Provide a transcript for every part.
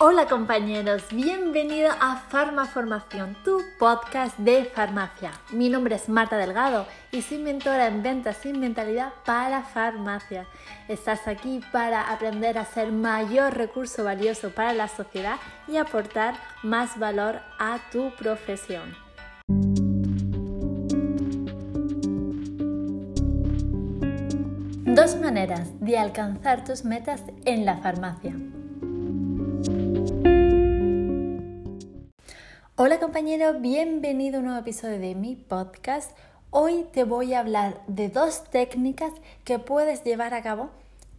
Hola compañeros, bienvenido a Farmaformación, tu podcast de farmacia. Mi nombre es Marta Delgado y soy mentora en ventas y mentalidad para farmacia. Estás aquí para aprender a ser mayor recurso valioso para la sociedad y aportar más valor a tu profesión. Dos maneras de alcanzar tus metas en la farmacia. Hola compañero, bienvenido a un nuevo episodio de mi podcast. Hoy te voy a hablar de dos técnicas que puedes llevar a cabo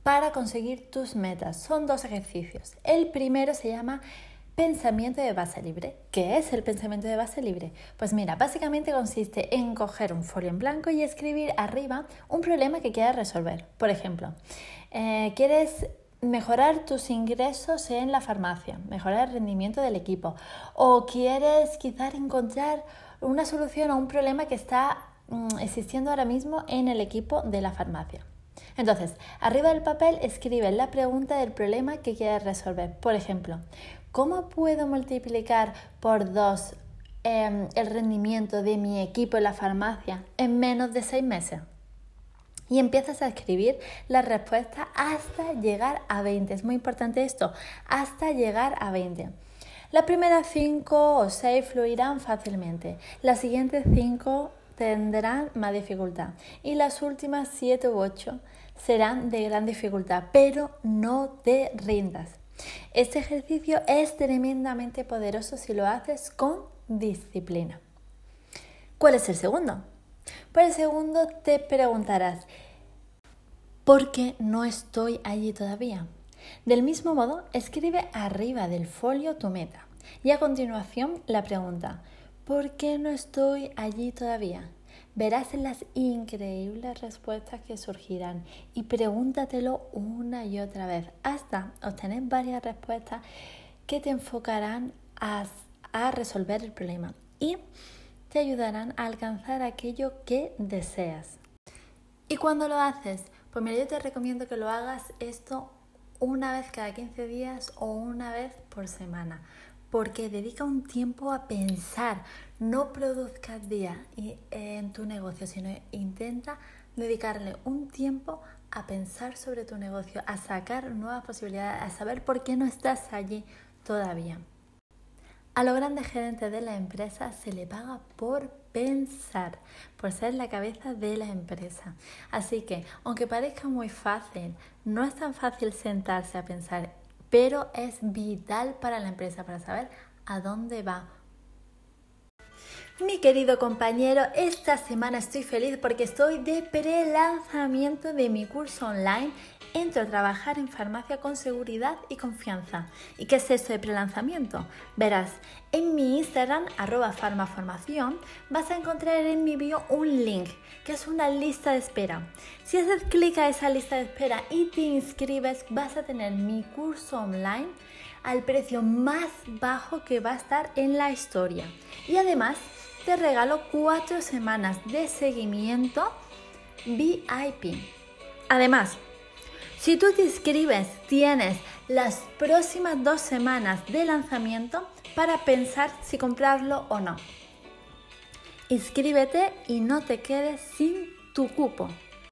para conseguir tus metas. Son dos ejercicios. El primero se llama pensamiento de base libre. ¿Qué es el pensamiento de base libre? Pues mira, básicamente consiste en coger un folio en blanco y escribir arriba un problema que quieras resolver. Por ejemplo, eh, quieres mejorar tus ingresos en la farmacia, mejorar el rendimiento del equipo o quieres quizás encontrar una solución a un problema que está mm, existiendo ahora mismo en el equipo de la farmacia. Entonces, arriba del papel escribe la pregunta del problema que quieres resolver. Por ejemplo, ¿cómo puedo multiplicar por dos em, el rendimiento de mi equipo en la farmacia en menos de seis meses? Y empiezas a escribir la respuesta hasta llegar a 20. Es muy importante esto, hasta llegar a 20. Las primeras 5 o 6 fluirán fácilmente, las siguientes 5 tendrán más dificultad y las últimas 7 u 8 serán de gran dificultad, pero no te rindas. Este ejercicio es tremendamente poderoso si lo haces con disciplina. ¿Cuál es el segundo? Por el segundo te preguntarás, ¿por qué no estoy allí todavía? Del mismo modo, escribe arriba del folio tu meta y a continuación la pregunta, ¿por qué no estoy allí todavía? Verás las increíbles respuestas que surgirán y pregúntatelo una y otra vez hasta obtener varias respuestas que te enfocarán a, a resolver el problema y te ayudarán a alcanzar aquello que deseas. ¿Y cuando lo haces? Pues mira, yo te recomiendo que lo hagas esto una vez cada 15 días o una vez por semana, porque dedica un tiempo a pensar, no produzcas día en tu negocio, sino intenta dedicarle un tiempo a pensar sobre tu negocio, a sacar nuevas posibilidades, a saber por qué no estás allí todavía. A los grandes gerentes de la empresa se le paga por pensar, por ser la cabeza de la empresa. Así que, aunque parezca muy fácil, no es tan fácil sentarse a pensar, pero es vital para la empresa, para saber a dónde va. Mi querido compañero, esta semana estoy feliz porque estoy de pre-lanzamiento de mi curso online entro a trabajar en farmacia con seguridad y confianza. ¿Y qué es eso de prelanzamiento? Verás, en mi Instagram, arroba farmaformación, vas a encontrar en mi bio un link, que es una lista de espera. Si haces clic a esa lista de espera y te inscribes, vas a tener mi curso online al precio más bajo que va a estar en la historia. Y además, te regalo cuatro semanas de seguimiento VIP. Además, si tú te inscribes, tienes las próximas dos semanas de lanzamiento para pensar si comprarlo o no. Inscríbete y no te quedes sin tu cupo.